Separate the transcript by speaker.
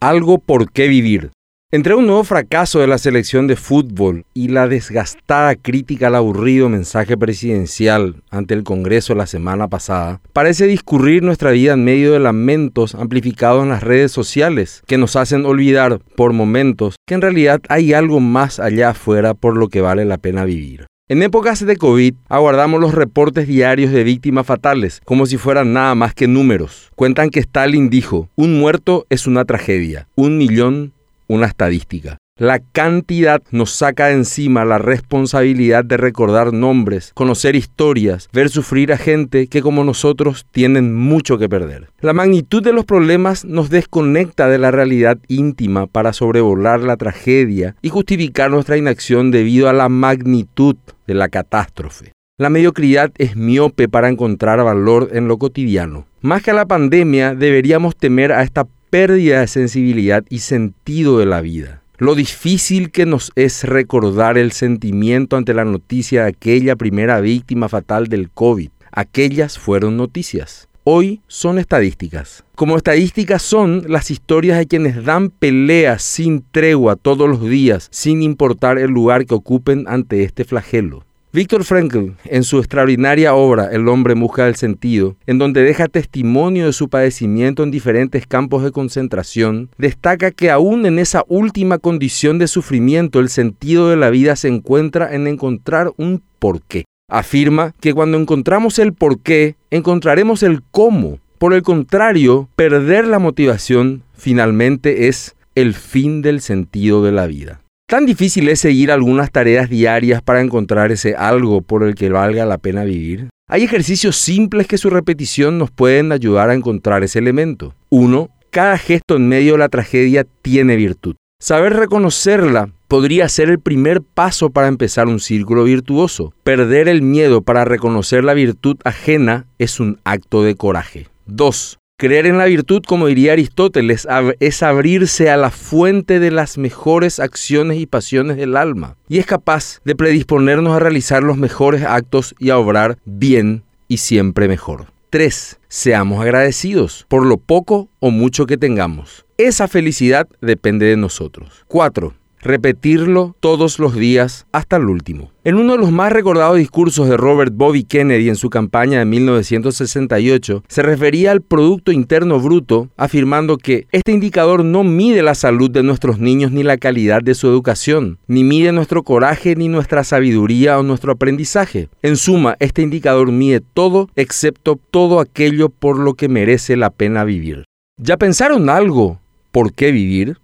Speaker 1: Algo por qué vivir. Entre un nuevo fracaso de la selección de fútbol y la desgastada crítica al aburrido mensaje presidencial ante el Congreso la semana pasada, parece discurrir nuestra vida en medio de lamentos amplificados en las redes sociales que nos hacen olvidar por momentos que en realidad hay algo más allá afuera por lo que vale la pena vivir. En épocas de COVID, aguardamos los reportes diarios de víctimas fatales, como si fueran nada más que números. Cuentan que Stalin dijo, un muerto es una tragedia, un millón una estadística. La cantidad nos saca de encima la responsabilidad de recordar nombres, conocer historias, ver sufrir a gente que como nosotros tienen mucho que perder. La magnitud de los problemas nos desconecta de la realidad íntima para sobrevolar la tragedia y justificar nuestra inacción debido a la magnitud de la catástrofe. La mediocridad es miope para encontrar valor en lo cotidiano. Más que a la pandemia, deberíamos temer a esta pérdida de sensibilidad y sentido de la vida lo difícil que nos es recordar el sentimiento ante la noticia de aquella primera víctima fatal del COVID. Aquellas fueron noticias. Hoy son estadísticas. Como estadísticas son las historias de quienes dan peleas sin tregua todos los días, sin importar el lugar que ocupen ante este flagelo. Víctor Frankl, en su extraordinaria obra El hombre busca del sentido, en donde deja testimonio de su padecimiento en diferentes campos de concentración, destaca que aún en esa última condición de sufrimiento el sentido de la vida se encuentra en encontrar un porqué. Afirma que cuando encontramos el porqué, encontraremos el cómo. Por el contrario, perder la motivación finalmente es el fin del sentido de la vida. Tan difícil es seguir algunas tareas diarias para encontrar ese algo por el que valga la pena vivir. Hay ejercicios simples que su repetición nos pueden ayudar a encontrar ese elemento. Uno, cada gesto en medio de la tragedia tiene virtud. Saber reconocerla podría ser el primer paso para empezar un círculo virtuoso. Perder el miedo para reconocer la virtud ajena es un acto de coraje. 2. Creer en la virtud, como diría Aristóteles, es abrirse a la fuente de las mejores acciones y pasiones del alma, y es capaz de predisponernos a realizar los mejores actos y a obrar bien y siempre mejor. 3. Seamos agradecidos por lo poco o mucho que tengamos. Esa felicidad depende de nosotros. 4 repetirlo todos los días hasta el último. En uno de los más recordados discursos de Robert Bobby Kennedy en su campaña de 1968, se refería al Producto Interno Bruto, afirmando que este indicador no mide la salud de nuestros niños ni la calidad de su educación, ni mide nuestro coraje ni nuestra sabiduría o nuestro aprendizaje. En suma, este indicador mide todo excepto todo aquello por lo que merece la pena vivir. ¿Ya pensaron algo? ¿Por qué vivir?